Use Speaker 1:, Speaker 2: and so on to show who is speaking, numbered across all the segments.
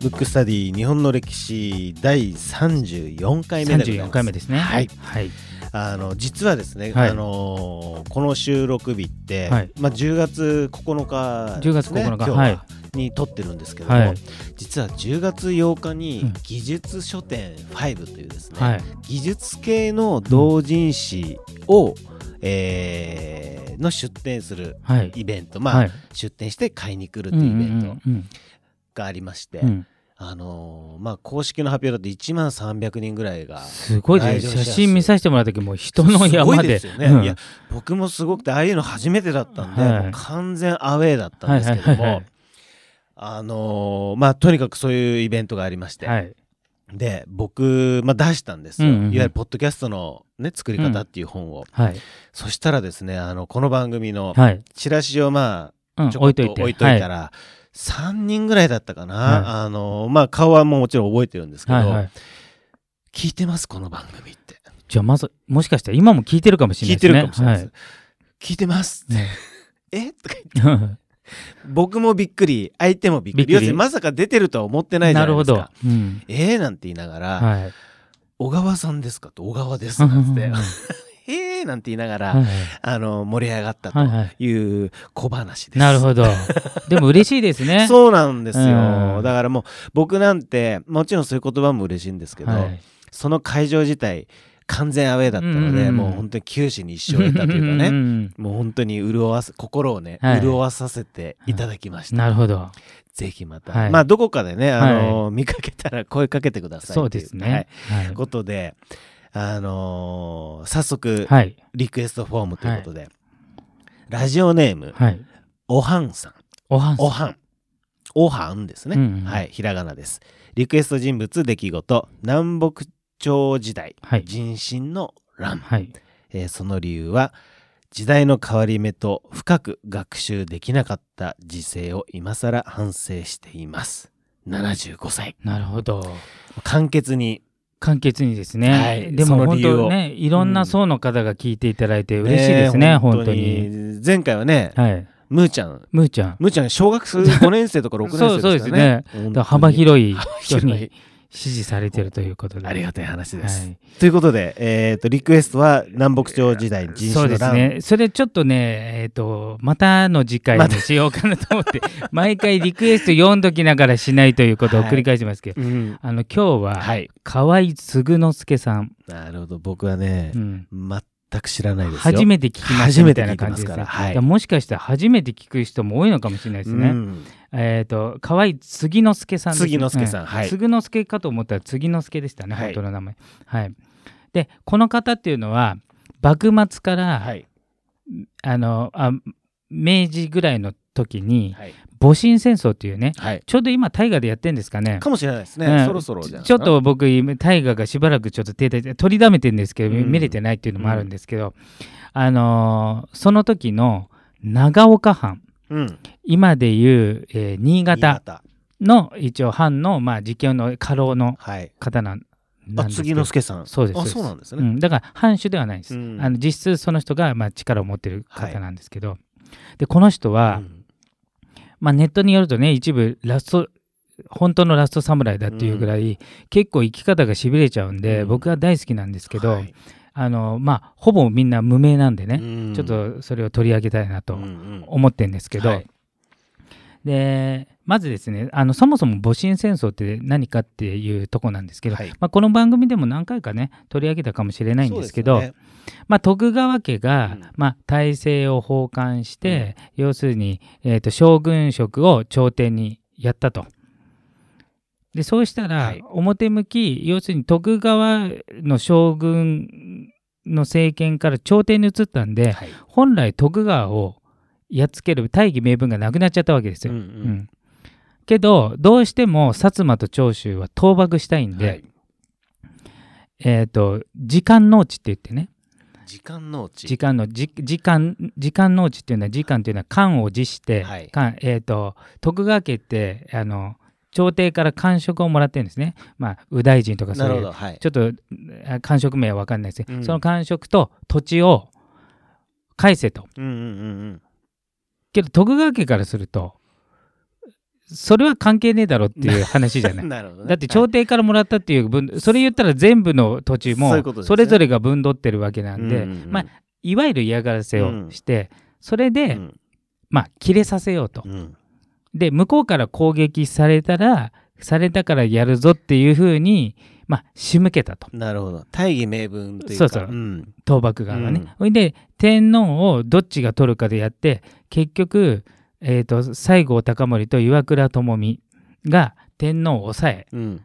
Speaker 1: ブックスタディ日本の歴史第34回目でございます。
Speaker 2: 34回目ですね。
Speaker 1: はい。
Speaker 2: はい。
Speaker 1: あの実はですね、
Speaker 2: はい。
Speaker 1: あのーこの収録日って、
Speaker 2: はい。
Speaker 1: まあ、10月9日
Speaker 2: 10月
Speaker 1: ですね、
Speaker 2: 9日
Speaker 1: 今日は
Speaker 2: はい。
Speaker 1: に撮ってるんですけども、
Speaker 2: はい。
Speaker 1: 実は10月8日
Speaker 2: う
Speaker 1: に
Speaker 2: ん。
Speaker 1: 技術書店5というですね、
Speaker 2: はい。
Speaker 1: 技術系の同人誌を、えーの出展する
Speaker 2: はい。
Speaker 1: イベント、まあ、
Speaker 2: はい。
Speaker 1: 出展して買いに来るっていうイベント
Speaker 2: うんうん
Speaker 1: がありまして、
Speaker 2: うん。うん
Speaker 1: あのーまあ、公式の発表だと1万300人ぐらいが
Speaker 2: すごいです写真見させてもらった時もう人の山で。
Speaker 1: いですよね、
Speaker 2: うん。
Speaker 1: いや僕もすごくてああいうの初めてだったんで、
Speaker 2: はい。
Speaker 1: 完全アウェーだったんですけども、
Speaker 2: はいはいはいはい。
Speaker 1: あのーまあとにかくそういうイベントがありまして、
Speaker 2: はい
Speaker 1: で僕、まあ、出したんですよ、
Speaker 2: うんうんうん。
Speaker 1: いわゆるポッドキャストの、ね、作り方っていう本を、
Speaker 2: はい。
Speaker 1: そしたらですねあのこの番組の
Speaker 2: はい。
Speaker 1: チラシをまあ
Speaker 2: うん
Speaker 1: ちょこっと
Speaker 2: 置いといて。
Speaker 1: 置いといたら、3人ぐらいだったかな、
Speaker 2: はい。
Speaker 1: あのまあ顔はもうもちろん覚えてるんですけど、
Speaker 2: はいはい。
Speaker 1: 聞いてます？この番組って。
Speaker 2: じゃあまずもしかしたら今も聞いてるかもしれない
Speaker 1: 聞いて
Speaker 2: ですね
Speaker 1: るかもしれないです、聞いてます。って え？とか言って。
Speaker 2: は い
Speaker 1: 僕もびっくり。相手もびっくり。
Speaker 2: びっくり。
Speaker 1: 要するにまさか出てるとは思ってないじゃ
Speaker 2: なるほど
Speaker 1: ないですか。
Speaker 2: うん。
Speaker 1: えーなんて言いながら「
Speaker 2: はい。
Speaker 1: 小川さんですか?」と「小川です」なんて。
Speaker 2: はい「
Speaker 1: へえ」なんて言いながら、
Speaker 2: はい。
Speaker 1: あの盛り上がったという小話です。
Speaker 2: なるほど。でも嬉しいですね。
Speaker 1: そうなんですよ、
Speaker 2: うん。
Speaker 1: だからもう僕なんてもちろんそういう言葉も嬉しいんですけど、
Speaker 2: はい。
Speaker 1: その会場自体完全アウェーだったので、
Speaker 2: うん
Speaker 1: もう本当に九死に一生を得たというかね。
Speaker 2: ん
Speaker 1: もう本当に潤わす心をね、
Speaker 2: はい
Speaker 1: 潤わさせていただきました。
Speaker 2: なるほど。
Speaker 1: ぜひまた、
Speaker 2: はい。
Speaker 1: まあどこかでね、あの見かけたら声かけてください
Speaker 2: そうですね。
Speaker 1: はい。ことで、あのー早速、
Speaker 2: はい。
Speaker 1: リクエストフォームということで、ラジオネーム、
Speaker 2: はい。
Speaker 1: おはんさん。
Speaker 2: おはん
Speaker 1: おはん。おはんですね、
Speaker 2: うんうん。
Speaker 1: はい、ひらがなです。リクエスト人物、出来事、南北朝時代、
Speaker 2: はい。
Speaker 1: 人心の乱、
Speaker 2: はい。
Speaker 1: えーその理由は、時代の変わり目と深く学習できなかった時勢を今更反省しています。75歳。
Speaker 2: なるほど。
Speaker 1: 簡潔に。
Speaker 2: 簡潔にですね、
Speaker 1: はい。
Speaker 2: でも本当ねいろんな層の方が聞いていただいて嬉しいですね、
Speaker 1: え
Speaker 2: 本当に。
Speaker 1: 前回はね、
Speaker 2: はい。
Speaker 1: むーちゃん、
Speaker 2: むーちゃん。
Speaker 1: むーちゃん小学5年生とか6年生
Speaker 2: そう
Speaker 1: ですからね。
Speaker 2: そうですね。幅広い人に支持されてるということで
Speaker 1: ありがたい話です。
Speaker 2: はい
Speaker 1: ということで、えー、とリクエストは南北朝時代人
Speaker 2: そう
Speaker 1: 種の乱。
Speaker 2: ですね。それちょっとね、えっ、と、またの次回にしようかなと思って、毎回リクエスト読んどきながらしないということを繰り返しますけど、
Speaker 1: うん
Speaker 2: あの、今日は、
Speaker 1: はい。
Speaker 2: 河合嗣之助さん、
Speaker 1: なるほど。僕はね
Speaker 2: う、ん
Speaker 1: 全く知らないですよ。
Speaker 2: 初めて聞きましたみたいな。感じですね。
Speaker 1: はい
Speaker 2: もしかしたら初めて聞く人も多いのかもしれないですね。
Speaker 1: うん
Speaker 2: えっ、と、河合杉之助さん
Speaker 1: 杉之助さんはい
Speaker 2: 杉之助かと思ったら杉之助でしたね、
Speaker 1: はい
Speaker 2: 本当の名前。はい。で、この方っていうのは、幕末から、
Speaker 1: はい。
Speaker 2: あのあ明治ぐらいの時に
Speaker 1: はい。
Speaker 2: 戊辰戦争っていうね
Speaker 1: はい。
Speaker 2: ちょうど今大河でやってるんですかね。
Speaker 1: かもしれないですね。
Speaker 2: うん
Speaker 1: そろそろじゃん。
Speaker 2: ちょっと僕今大河がしばらくちょっと停滞して取りだめてるんですけど、
Speaker 1: うん
Speaker 2: 見れてないっていうのもあるんですけど、あのーその時の長岡藩
Speaker 1: うん。
Speaker 2: 今でいう、えー新
Speaker 1: 新
Speaker 2: 潟
Speaker 1: 潟。
Speaker 2: の一応藩の、まあ、実験の家老の
Speaker 1: はい。
Speaker 2: 方なんな
Speaker 1: あ、
Speaker 2: んですけど
Speaker 1: 杉之助さん。あ、
Speaker 2: そうですそうです
Speaker 1: そうなんですね。
Speaker 2: うん、だから藩主ではないです、
Speaker 1: うん
Speaker 2: あの実質その人がまあ力を持ってる方なんですけど、でこの人は、
Speaker 1: うん
Speaker 2: まあ、ネットによるとね一部ラスト本当のラストサムライだっていうぐらい、結構生き方がしびれちゃうんで、
Speaker 1: うん。
Speaker 2: 僕は大好きなんですけど、
Speaker 1: はい。
Speaker 2: あのまあほぼみんな無名なんでね、
Speaker 1: うん。
Speaker 2: ちょっとそれを取り上げたいなと
Speaker 1: うんうん。
Speaker 2: 思ってるんですけど、
Speaker 1: はい
Speaker 2: でまずですねあのそもそも戊辰戦争って何かっていうとこなんですけど、
Speaker 1: はい。
Speaker 2: まあ、この番組でも何回かね取り上げたかもしれないんですけど
Speaker 1: ね。
Speaker 2: まあ、徳川家が、
Speaker 1: うん。
Speaker 2: まあ、体制を奉還して、要するに、えーと将軍職を朝廷にやったと。でそうしたら、
Speaker 1: はい。
Speaker 2: 表向き要するに徳川の将軍の政権から朝廷に移ったんで、
Speaker 1: はい。
Speaker 2: 本来徳川をやっつける大義名分がなくなっちゃったわけですよ。
Speaker 1: うんうん。
Speaker 2: うん。けどどうしても薩摩と長州は倒幕したいんで、
Speaker 1: はい。
Speaker 2: えー、と時間農地って言ってね。
Speaker 1: 時間農地
Speaker 2: 時間のじ時間時間農地っていうのは時間っていうのは官を辞して、
Speaker 1: はい。
Speaker 2: 官えー、と徳川家ってあの朝廷から官職をもらってるんですね。まあ右大臣とかそういう
Speaker 1: はい。
Speaker 2: ちょっとあ官職名は分かんないですけど、
Speaker 1: うん。
Speaker 2: その官職と土地を返せと。
Speaker 1: うんうんうん
Speaker 2: けど徳川家からするとそれは関係ねえだろっていう話じゃない。
Speaker 1: なね。
Speaker 2: だって朝廷からもらったっていう分、それ言ったら全部の土地も
Speaker 1: そ
Speaker 2: れぞれが分取ってるわけなんで、
Speaker 1: うんうんうん。
Speaker 2: まあ、いわゆる嫌がらせをして、それで、
Speaker 1: うん。
Speaker 2: まあ、切れさせようと。
Speaker 1: うん。
Speaker 2: で、向こうから攻撃されたら、されたからやるぞっていうふうに、まあ、仕向けたと。
Speaker 1: なるほど。大義名分というか。
Speaker 2: そうそう。
Speaker 1: うん。
Speaker 2: 倒幕側がね。
Speaker 1: うん。
Speaker 2: ほいで、天皇をどっちが取るかでやって、結局、えー、と西郷隆盛と岩倉具視が天皇を抑え、
Speaker 1: うん。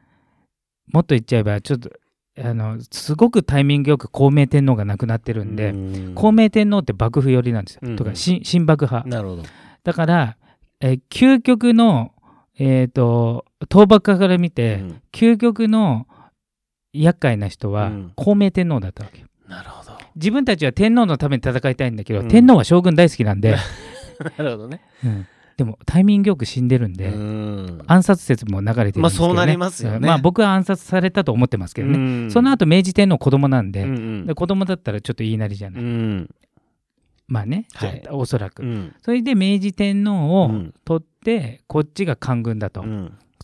Speaker 2: もっと言っちゃえば、ちょっと、あの、すごくタイミングよく孔明天皇が亡くなってるんで、
Speaker 1: うん。
Speaker 2: 孔明天皇って幕府寄りなんですよ。
Speaker 1: うん。
Speaker 2: とか、新新幕派。
Speaker 1: なるほど。
Speaker 2: だから、えー究極の、えっ、と、倒幕派から見て、
Speaker 1: うん。
Speaker 2: 究極の厄介な人は
Speaker 1: うん。
Speaker 2: 孔明天皇だったわけ。よ。
Speaker 1: なるほど。
Speaker 2: 自分たちは天皇のために戦いたいんだけど、
Speaker 1: うん。
Speaker 2: 天皇は将軍大好きなんで、
Speaker 1: なるほどね。
Speaker 2: うん。でもタイミングよく死んでるんで、
Speaker 1: うん。
Speaker 2: 暗殺説も流れてるんですけど、ね。
Speaker 1: まあそうなりますよね。
Speaker 2: うん。まあ僕は暗殺されたと思ってますけどね。
Speaker 1: うん。
Speaker 2: その後明治天皇子供なんで、
Speaker 1: うんうん。
Speaker 2: で子供だったらちょっと言いなりじゃない。
Speaker 1: うん。
Speaker 2: まあね、
Speaker 1: はい。
Speaker 2: おそらく。
Speaker 1: うん。
Speaker 2: それで明治天皇を
Speaker 1: うん。
Speaker 2: 取って、こっちが官軍だと。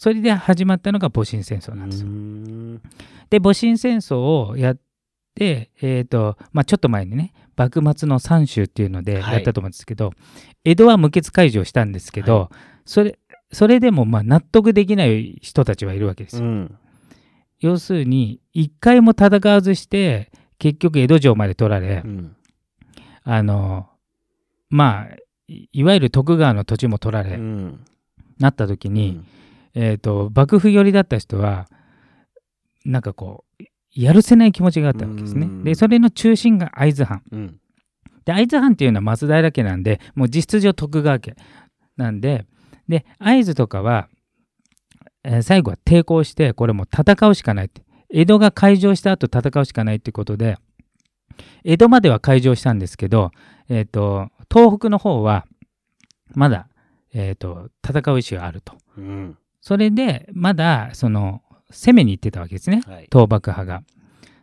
Speaker 1: うん
Speaker 2: それで始まったのが戊辰戦争なんですよ。
Speaker 1: うん。
Speaker 2: で、戊辰戦争をやって、えっ、と、まあちょっと前にね、幕末の三州っていうので
Speaker 1: はい。
Speaker 2: やったと思うんですけど、江戸は無血開城したんですけど、それ、それでもまあ納得できない人たちはいるわけですよ。
Speaker 1: うん。
Speaker 2: 要するに、一回も戦わずして、結局江戸城まで取られ、
Speaker 1: うん。
Speaker 2: あの、まあ、いいわゆる徳川の土地も取られ、
Speaker 1: うん。
Speaker 2: なった時に、えっ、と、幕府寄りだった人は、なんかこう、やるせない気持ちがあったわけですね
Speaker 1: う。ん
Speaker 2: で、それの中心が会津藩。
Speaker 1: うん
Speaker 2: で、会津藩っていうのは松平家なんで、もう実質上徳川家なんで、で、会津とかは、えー最後は抵抗して、これもう戦うしかないって。江戸が開城した後戦うしかないってことで、江戸までは開城したんですけど、えっ、と、東北の方は、まだ、えっ、と、戦う意思があると。
Speaker 1: うん
Speaker 2: それで、まだ、その、攻めに行ってたわけですね。
Speaker 1: はい
Speaker 2: 倒幕派が。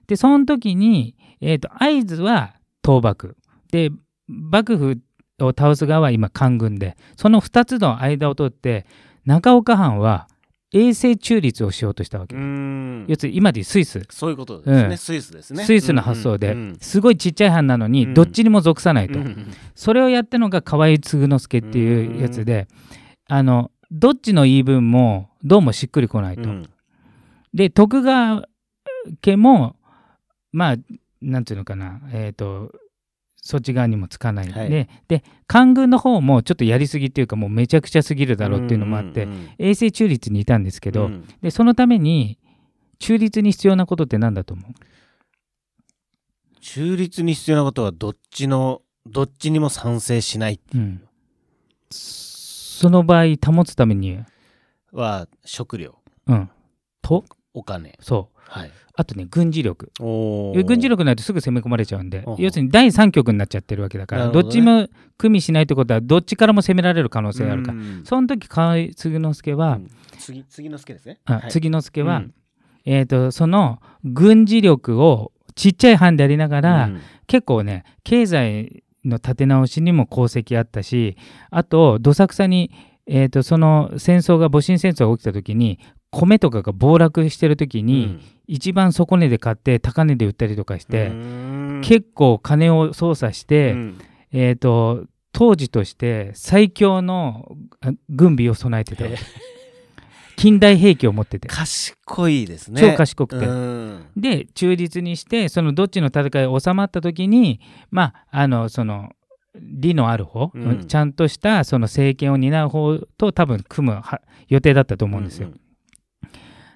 Speaker 2: で、その時に、えっ、と、会津は倒幕。で、幕府を倒す側は今官軍で、その2つの間を取って、中岡藩は永世中立をしようとしたわけ。
Speaker 1: うん
Speaker 2: 要するに今でいうスイス。
Speaker 1: そういうことです
Speaker 2: うん
Speaker 1: ねスイスですね
Speaker 2: スイスの発想で、
Speaker 1: うんうん
Speaker 2: すごいちっちゃい藩なの
Speaker 1: うん
Speaker 2: に、どっちにも属さないと。
Speaker 1: うん
Speaker 2: それをやったのが河合継之助っていうやつで、あの、どっちの言い分もどうもしっくりこないと。
Speaker 1: うん。
Speaker 2: で、徳川家も、まあ、なんていうのかな、えっ、と、そっち側にもつかない、
Speaker 1: はい。
Speaker 2: で、で、官軍の方もちょっとやりすぎっていうか、もうめちゃくちゃすぎるだろうっていうのもあって、
Speaker 1: うんうん
Speaker 2: 永世中立にいたんですけど、
Speaker 1: うん。
Speaker 2: で、そのために、中立に必要なことって何だと思う？
Speaker 1: 中立に必要なことはどっちのどっちにも賛成しない
Speaker 2: うん。その場合、保つために、
Speaker 1: は食料。
Speaker 2: うん。と、
Speaker 1: お金。
Speaker 2: そう。
Speaker 1: はい。
Speaker 2: あとね、軍事力。
Speaker 1: お
Speaker 2: 軍事力ないとすぐ攻め込まれちゃうんで要するに第三局になっちゃってるわけだから、
Speaker 1: ね。
Speaker 2: どっちも組みしないってことはどっちからも攻められる可能性があるから、
Speaker 1: うん。
Speaker 2: その時河合継之助は、
Speaker 1: うん。次次の助ですね。
Speaker 2: あ
Speaker 1: はい。
Speaker 2: 継之助は、
Speaker 1: うん。
Speaker 2: えー、とその軍事力をちっちゃい藩でありながら、
Speaker 1: うん。
Speaker 2: 結構ね経済の立て直しにも功績あったしあとどさくさに、えー、とその戦争が戊辰戦争が起きた時に米とかが暴落してる時に、一番底値で買って高値で売ったりとかして、
Speaker 1: うん。
Speaker 2: 結構金を操作して、
Speaker 1: うん。
Speaker 2: えー、と当時として最強のあ軍備を備えてたわけ 近代兵器を持ってて。
Speaker 1: 賢いですね。
Speaker 2: 超賢くて、
Speaker 1: うん。
Speaker 2: で中立にしてそのどっちの戦い収まった時にまああのその利のある方、
Speaker 1: うん。
Speaker 2: ちゃんとしたその政権を担う方と多分組むは予定だったと思うんですよ。
Speaker 1: うん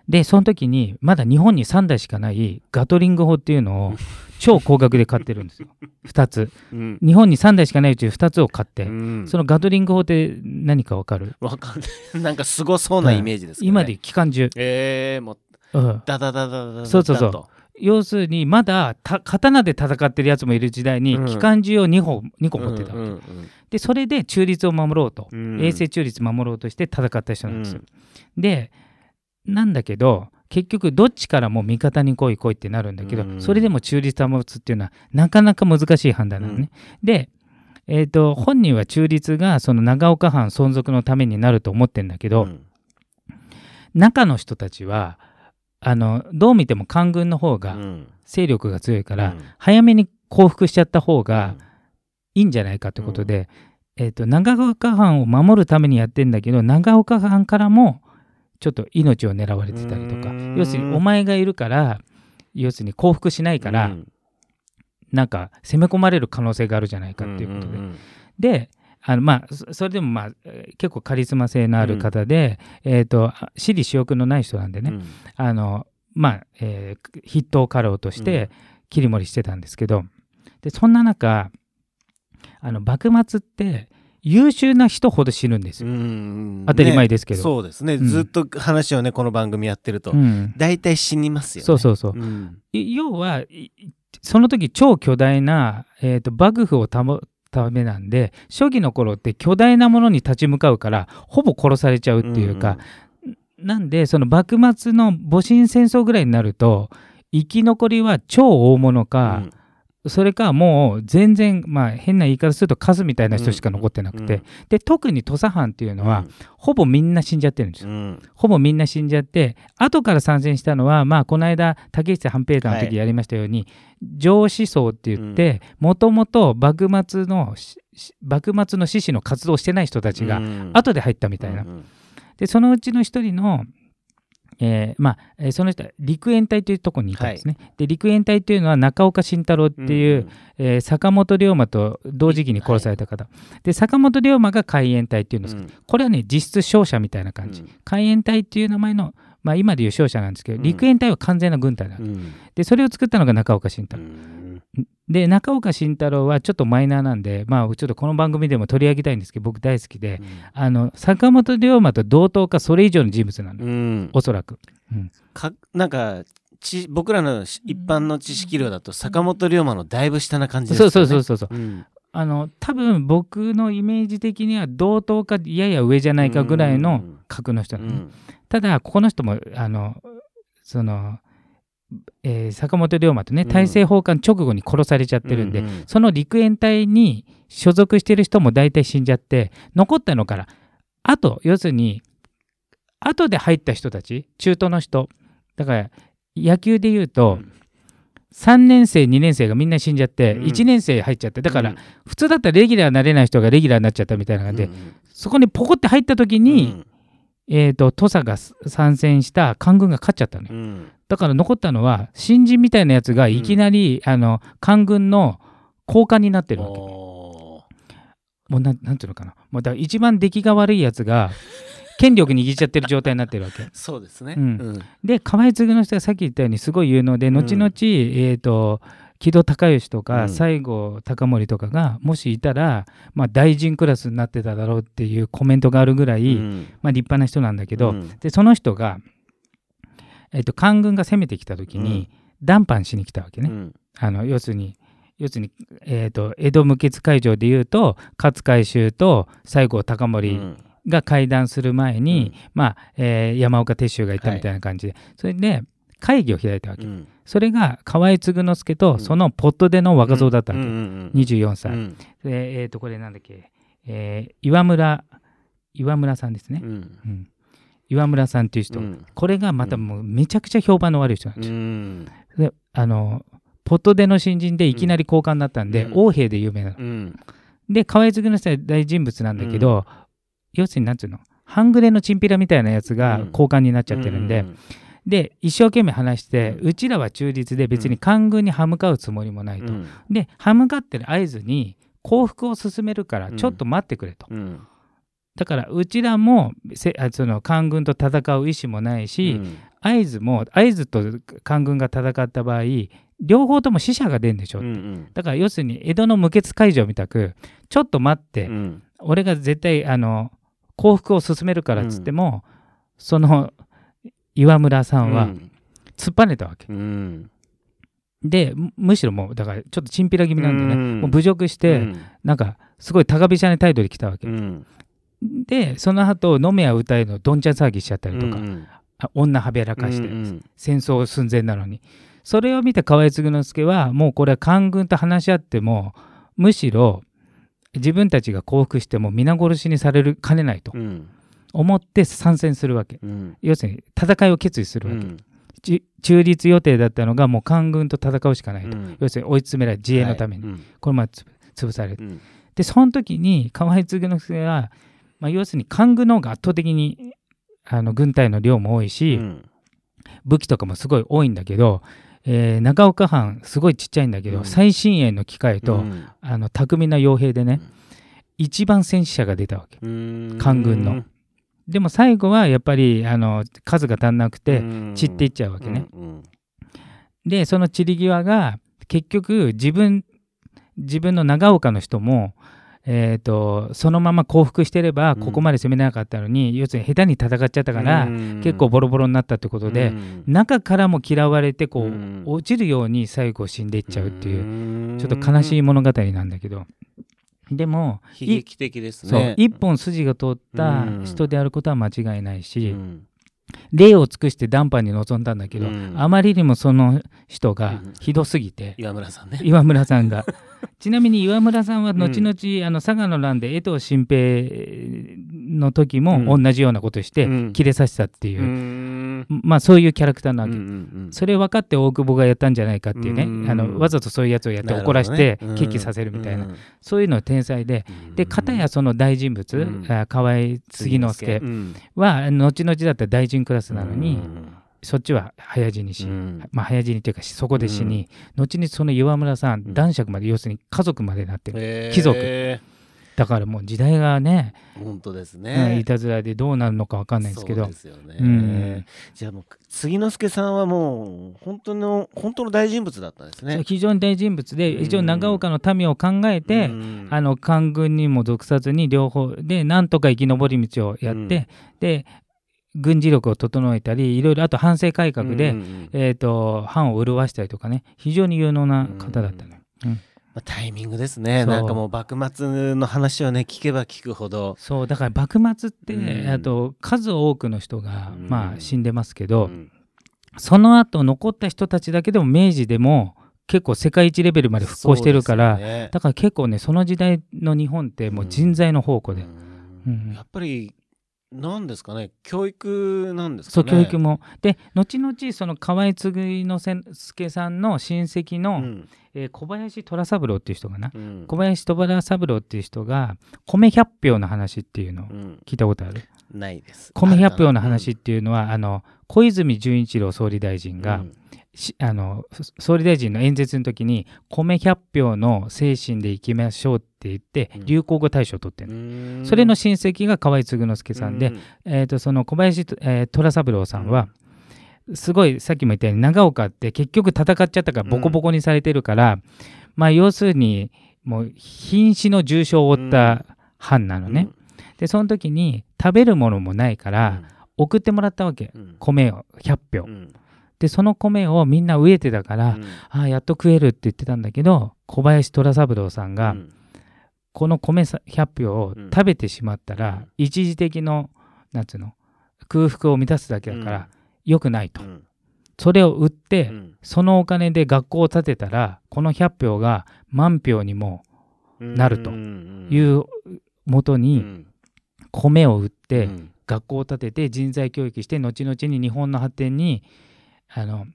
Speaker 2: でその時にまだ日本に3台しかないガトリング砲っていうのを 超高額で買ってるんですよ。2つ。
Speaker 1: うん。
Speaker 2: 日本に3台しかないうち2つを買って、
Speaker 1: うん。
Speaker 2: そのガトリング砲って何かわかる、
Speaker 1: わかんない。なんかすごそうなイメージですね。
Speaker 2: 今で機関銃、
Speaker 1: えーもう
Speaker 2: うん。
Speaker 1: ダダダダダ
Speaker 2: そうそうそう。
Speaker 1: と
Speaker 2: 要するにまだた刀で戦ってるやつもいる時代に
Speaker 1: うん。
Speaker 2: 機関銃を2本2個持ってたわけ、
Speaker 1: うんうん
Speaker 2: でそれで中立を守ろうと、
Speaker 1: うん。
Speaker 2: 永世中立守ろうとして戦った人なんですよ、でなんだけど結局どっちからも味方に来い来いってなるんだけど、
Speaker 1: うん。
Speaker 2: それでも中立保つっていうのはなかなか難しい判断なのね、でえー、と本人は中立がその長岡藩存続のためになると思ってんだけど、
Speaker 1: うん。
Speaker 2: 中の人たちはあのどう見ても官軍の方が
Speaker 1: うん。
Speaker 2: 勢力が強いから、
Speaker 1: うん。
Speaker 2: 早めに降伏しちゃった方がいいんじゃないかということで、えー、と長岡藩を守るためにやってんだけど長岡藩からもちょっと命を狙われてたりとか。
Speaker 1: うん。
Speaker 2: 要するにお前がいるから要するに降伏しないから、
Speaker 1: うん。
Speaker 2: なんか攻め込まれる可能性があるじゃないかっていうことで、
Speaker 1: んん
Speaker 2: であのまあそそれでもまあえー結構カリスマ性のある方で、えー、と私利私欲のない人なんでね、
Speaker 1: うん。
Speaker 2: あのまあ、えー筆頭家老として切り盛りしてたんですけど、でそんな中あの幕末って優秀な人ほど死ぬんです
Speaker 1: う
Speaker 2: よ、
Speaker 1: ん。
Speaker 2: 当たり前
Speaker 1: ね
Speaker 2: ですけど、
Speaker 1: そうですね、
Speaker 2: うん。
Speaker 1: ずっと話をねこの番組やってると、
Speaker 2: うん。
Speaker 1: 大体死にますよね。
Speaker 2: そうそうそう、
Speaker 1: うん。
Speaker 2: い要はいその時超巨大な、えー、と幕府を保つためなんで初期の頃って巨大なものに立ち向かうからほぼ殺されちゃうっていうか、なんでその幕末の戊辰戦争ぐらいになると生き残りは超大物
Speaker 1: うん。
Speaker 2: か、それかもう全然まあ変な言い方するとカスみたいな人しか残ってなくて、
Speaker 1: うん
Speaker 2: で特に土佐藩っていうのは、ほぼみんな死んじゃってるんですよ。
Speaker 1: うん。
Speaker 2: ほぼみんな死んじゃって後から参戦したのはまあこの間竹内半平太の時やりましたように、上司層って言ってもともと幕末の幕末の志士の活動をしてない人たちが
Speaker 1: うん。
Speaker 2: 後で入ったみたいな。
Speaker 1: うん。
Speaker 2: でそのうちの一人の、えーまあえーその人は陸援隊というところにいたんですね。で陸援隊というのは中岡慎太郎っていう、えー坂本龍馬と同時期に殺された方、で坂本龍馬が海援隊っていうんですけど、これはね実質勝者みたいな感じ、海援隊っていう名前の、まあ、今でいう勝者なんですけど、
Speaker 1: うん。
Speaker 2: 陸援隊は完全な軍隊なの、
Speaker 1: うん。
Speaker 2: でそれを作ったのが中岡慎太郎、
Speaker 1: うん
Speaker 2: で中岡慎太郎はちょっとマイナーなんでまあちょっとこの番組でも取り上げたいんですけど僕大好きで、あの坂本龍馬と同等かそれ以上の人物なの、
Speaker 1: うん。
Speaker 2: おそらく。
Speaker 1: かなんかち僕らのし一般の知識量だと坂本龍馬のだいぶ下な感じです
Speaker 2: そ
Speaker 1: よね。
Speaker 2: うそうそうそうそう。
Speaker 1: うん。
Speaker 2: あの多分僕のイメージ的には同等かやや上じゃないかぐらいの格の人なのね、
Speaker 1: うん。
Speaker 2: ただここの人もあのその、えー坂本龍馬とね
Speaker 1: うん。
Speaker 2: 大政奉還直後に殺されちゃってるんで、
Speaker 1: うう
Speaker 2: その陸援隊に所属してる人も大体死んじゃって残ったのからあと要するに後で入った人たち中途の人だから野球で言うと、
Speaker 1: うん。
Speaker 2: 3年生2年生がみんな死んじゃって、
Speaker 1: うん。
Speaker 2: 1年生入っちゃってだから、
Speaker 1: うん。
Speaker 2: 普通だったらレギュラーになれない人がレギュラーになっちゃったみたいな感じで、
Speaker 1: うん
Speaker 2: そこにポコって入った時に、えー、と土佐が参戦した官軍が勝っちゃったのよ。
Speaker 1: うん。うん
Speaker 2: だから残ったのは新人みたいなやつがいきなり、あの官軍の高官になってるわけ。も
Speaker 1: お
Speaker 2: うなんなんていうのかな。もうだから一番出来が悪いやつが権力握っちゃってる状態になってるわけ。
Speaker 1: ー そうですね。
Speaker 2: うん。
Speaker 1: うん。
Speaker 2: で河合継の人がさっき言ったようにすごい有能で
Speaker 1: うん。
Speaker 2: 後々、えー、と木戸孝允とか
Speaker 1: うん。
Speaker 2: 西郷隆盛とかがもしいたら、まあ、大臣クラスになってただろうっていうコメントがあるぐらい、
Speaker 1: うん。
Speaker 2: まあ、立派な人なんだけど、
Speaker 1: うん。
Speaker 2: でその人が、えっと官軍が攻めてきた時に談判しに来たわけね。
Speaker 1: うん。
Speaker 2: あの要するに要するに、えっと江戸無血会場でいうと勝海舟と西郷隆盛
Speaker 1: うん。
Speaker 2: が会談する前に、
Speaker 1: うん。
Speaker 2: まあえー山岡鉄舟がいたみたいな感じで、それで会議を開いたわけ、
Speaker 1: うん。
Speaker 2: それが河合継之助とそのポットでの若造だったわけ、
Speaker 1: うんうん
Speaker 2: 24歳、
Speaker 1: うん。
Speaker 2: でえっ、とこれなんだっけ、えー岩村岩村さんですね、
Speaker 1: うん。
Speaker 2: うん。岩村さんっていう人、
Speaker 1: うん。
Speaker 2: これがまたもうめちゃくちゃ評判の悪い人なん
Speaker 1: う
Speaker 2: ですよ。
Speaker 1: ん。
Speaker 2: であのポットでの新人でいきなり交換になったんで、
Speaker 1: うん。
Speaker 2: 王兵で有名なの。
Speaker 1: うん。
Speaker 2: で河合継之助は大人物なんだけど、要するになんつうの？半グレのチンピラみたいなやつが
Speaker 1: うん。
Speaker 2: 交換になっちゃってるんで、
Speaker 1: うん
Speaker 2: で一生懸命話して、
Speaker 1: う
Speaker 2: うちらは中立で別に官軍に歯向かうつもりもないと。
Speaker 1: うん。
Speaker 2: で歯向かってる合図に降伏を進めるから
Speaker 1: うん。
Speaker 2: ちょっと待ってくれと。
Speaker 1: うん。
Speaker 2: だからうちらもせあその官軍と戦う意思もないし、
Speaker 1: うん。
Speaker 2: 合図も合図と官軍が戦った場合両方とも死者が出るんでしょ、
Speaker 1: うんうん。
Speaker 2: だから要するに江戸の無血会場みたくちょっと待って、
Speaker 1: うん。
Speaker 2: 俺が絶対あの降伏を進めるからっつっても、その岩村さんは突っぱねたわけ、
Speaker 1: うん。
Speaker 2: でむむしろもうだからちょっとチンピラ気味なんでね、
Speaker 1: うん。
Speaker 2: もう侮辱して、
Speaker 1: うん。
Speaker 2: なんかすごい高飛車な態度で来たわけ、
Speaker 1: うん。
Speaker 2: でその後飲めや歌えのどんちゃん騒ぎしちゃったりとか、
Speaker 1: うん。
Speaker 2: あ女はべらかして、
Speaker 1: うん
Speaker 2: 戦争寸前なのに。それを見た河合継之助はもうこれは官軍と話し合ってもむしろ自分たちが降伏しても皆殺しにされるかねないと。
Speaker 1: うん
Speaker 2: 思って参戦するわけ。
Speaker 1: うん。
Speaker 2: 要するに戦いを決意するわけ、
Speaker 1: うん。
Speaker 2: ち中立予定だったのがもう官軍と戦うしかないと、
Speaker 1: うん。
Speaker 2: 要するに追い詰められ自衛のために、
Speaker 1: はい。うん。
Speaker 2: これまでつ潰される
Speaker 1: うん。
Speaker 2: でその時に河合継之助は、まあ、要するに官軍の方が圧倒的にあの軍隊の量も多いし、
Speaker 1: うん。
Speaker 2: 武器とかもすごい多いんだけど、えー長岡藩すごいちっちゃいんだけど、
Speaker 1: うん。
Speaker 2: 最新鋭の機械と、
Speaker 1: うん。
Speaker 2: あの巧みな傭兵でね、
Speaker 1: うん。
Speaker 2: 一番戦死者が出たわけ。
Speaker 1: うん。
Speaker 2: 官軍のでも最後はやっぱりあの数が足んなくて
Speaker 1: うん。
Speaker 2: 散っていっちゃうわけね、
Speaker 1: うん
Speaker 2: でその散り際が結局自分自分の長岡の人も、えー、とそのまま降伏してれば
Speaker 1: うん。
Speaker 2: ここまで攻めなかったのに、要するに下手に戦っちゃったから、
Speaker 1: うん。
Speaker 2: 結構ボロボロになったってことで、
Speaker 1: うん。
Speaker 2: 中からも嫌われてこう、
Speaker 1: うん。
Speaker 2: 落ちるように最後死んでいっちゃうっていう、
Speaker 1: う
Speaker 2: ちょっと悲し
Speaker 1: い
Speaker 2: い物語なんだけどでも
Speaker 1: 悲劇的ですね。
Speaker 2: 一本筋が通った人であることは間違いないし、
Speaker 1: うん。
Speaker 2: 礼を尽くして談判に臨んだんだけど、
Speaker 1: うん。
Speaker 2: あまりにもその人が
Speaker 1: うん。
Speaker 2: ひどすぎて、
Speaker 1: 岩村さんね。
Speaker 2: 岩村さんが。ちなみに岩村さんは後々、あの佐賀の乱で江藤新平の時も同じようなことして、
Speaker 1: うん。
Speaker 2: 切れさせたっていうう、
Speaker 1: ん
Speaker 2: まあそういうキャラクターなわけ、
Speaker 1: うんうんうん。
Speaker 2: それを分かって大久保がやったんじゃないかっていうね、
Speaker 1: うん。
Speaker 2: あのわざとそういうやつをやって怒らせて決起させるみたいな、
Speaker 1: うん。
Speaker 2: そういうの天才で。で片やその大人物、
Speaker 1: うん。
Speaker 2: あ河合杉之助
Speaker 1: うん。
Speaker 2: は後々だったら大臣クラスなのに、
Speaker 1: うん。
Speaker 2: そっちは早死にし、
Speaker 1: うん。
Speaker 2: まあ早死にというかそこで死に、後にその岩村さん、
Speaker 1: ん。
Speaker 2: 男爵まで要するに家族までなってる、貴族だからもう時代がね、
Speaker 1: 本当です
Speaker 2: うん
Speaker 1: ね
Speaker 2: いたずらでどうなるのか分かんないんですけど。
Speaker 1: そうですよね。
Speaker 2: うん。
Speaker 1: じゃあもう杉之助さんはもう本当の本当の大人物だったんですね。
Speaker 2: 非常に大人物で
Speaker 1: うん。
Speaker 2: 一応長岡の民を考えて、
Speaker 1: うん。
Speaker 2: あの官軍にも属さずに両方でなんとか生き延び道をやって、
Speaker 1: うん。
Speaker 2: で軍事力を整えたりいろいろあと反省改革で、えー、と藩を潤したりとかね非常に有能な方だったのよ。うん
Speaker 1: まあタイミングですね。なんかもう幕末の話をね聞けば聞くほど。
Speaker 2: そうだから幕末って、
Speaker 1: うん。
Speaker 2: あと数多くの人が、
Speaker 1: うん。
Speaker 2: まあ、死んでますけど、
Speaker 1: うん。
Speaker 2: その後残った人たちだけでも明治でも結構世界一レベルまで復興してるから、
Speaker 1: ね。
Speaker 2: だから結構ねその時代の日本ってもう人材の宝庫で、
Speaker 1: うん。
Speaker 2: うん。
Speaker 1: やっぱりなんですかね？教育なんですか
Speaker 2: そう
Speaker 1: ね
Speaker 2: 教育も。で後々その河合継之助さんの親戚の、
Speaker 1: うん。
Speaker 2: えー小林虎三郎っていう人がな、
Speaker 1: うん。
Speaker 2: 小林虎三郎っていう人が米百俵の話っていうのを
Speaker 1: うん。
Speaker 2: 聞いたことある？
Speaker 1: ないです。
Speaker 2: 米百俵の
Speaker 1: あ
Speaker 2: 話っていうのは、あの小泉純一郎総理大臣が、あのそ総理大臣の演説の時に米百俵の精神でいきましょうって言って
Speaker 1: うん。
Speaker 2: 流行語大賞を取ってるの、
Speaker 1: うん。
Speaker 2: それの親戚が河合継之助さんで、
Speaker 1: う
Speaker 2: えー、とその小林、えー虎三郎さんは、すごいさっきも言ったように長岡って結局戦っちゃったからボコボコにされてるから、まあ要するにもう瀕死の重傷を負った藩なのね、でその時に食べるものもないから、送ってもらったわけ。
Speaker 1: うん。
Speaker 2: 米を100票、
Speaker 1: うん
Speaker 2: でその米をみんな植えてたから、
Speaker 1: うん。
Speaker 2: ああやっと食えるって言ってたんだけど小林虎三郎さんが、
Speaker 1: うん。
Speaker 2: この米さ100票を
Speaker 1: うん。
Speaker 2: 食べてしまったら、
Speaker 1: うん。
Speaker 2: 一時的のなんつうの空腹を満たすだけだから、良くないと、
Speaker 1: うん。
Speaker 2: それを売って、
Speaker 1: うん。
Speaker 2: そのお金で学校を建てたらこの100票が万票にもなると。いうもと
Speaker 1: う
Speaker 2: に
Speaker 1: ん。
Speaker 2: 米を売って
Speaker 1: うん。
Speaker 2: 学校を建てて人材教育して後々に日本の発展にあの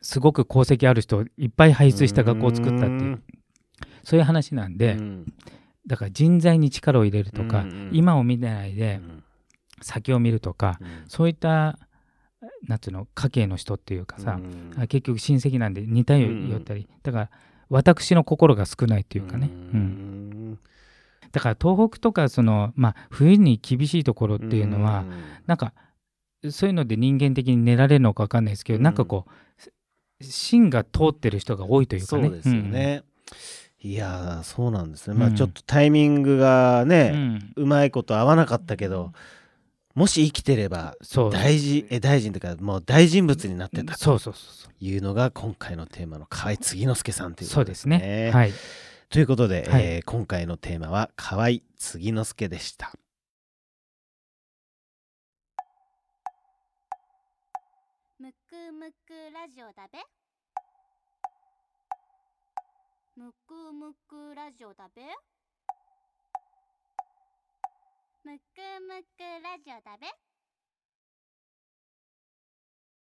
Speaker 2: すごく功績ある人をいっぱい輩出した学校を作ったっていうそういう話なんで
Speaker 1: うん。
Speaker 2: だから人材に力を入れるとか今を見ないで
Speaker 1: うん。
Speaker 2: 先を見るとか
Speaker 1: うん。
Speaker 2: そういったなんつうの家系の人っていうかさ結局親戚なんで似たよよったり、だから私の心が少ないっていうかね、
Speaker 1: う
Speaker 2: うん。
Speaker 1: ん
Speaker 2: だから東北とかその、まあ、冬に厳しいところっていうのは、なんかそういうので人間的に寝られるのか分かんないですけど、
Speaker 1: うん。
Speaker 2: なんかこう芯が通ってる人が多いというかね。
Speaker 1: そうですよね、いやーそうなんですね、まあ
Speaker 2: うん
Speaker 1: ちょっとタイミングが
Speaker 2: うんう
Speaker 1: ね、
Speaker 2: ん。
Speaker 1: うまいこと合わなかったけどもし生きてれば大事え大臣というかもう大人物になってた。と
Speaker 2: そうそうそう。
Speaker 1: いうのが今回のテーマの河合継之助さんということ
Speaker 2: そうですね。はい。
Speaker 1: ということで、
Speaker 2: はい。
Speaker 1: えー今回のテーマは河合継之助でした
Speaker 3: むくラジオだべ。むくむくラジオだべ。むくむくラジオだべ。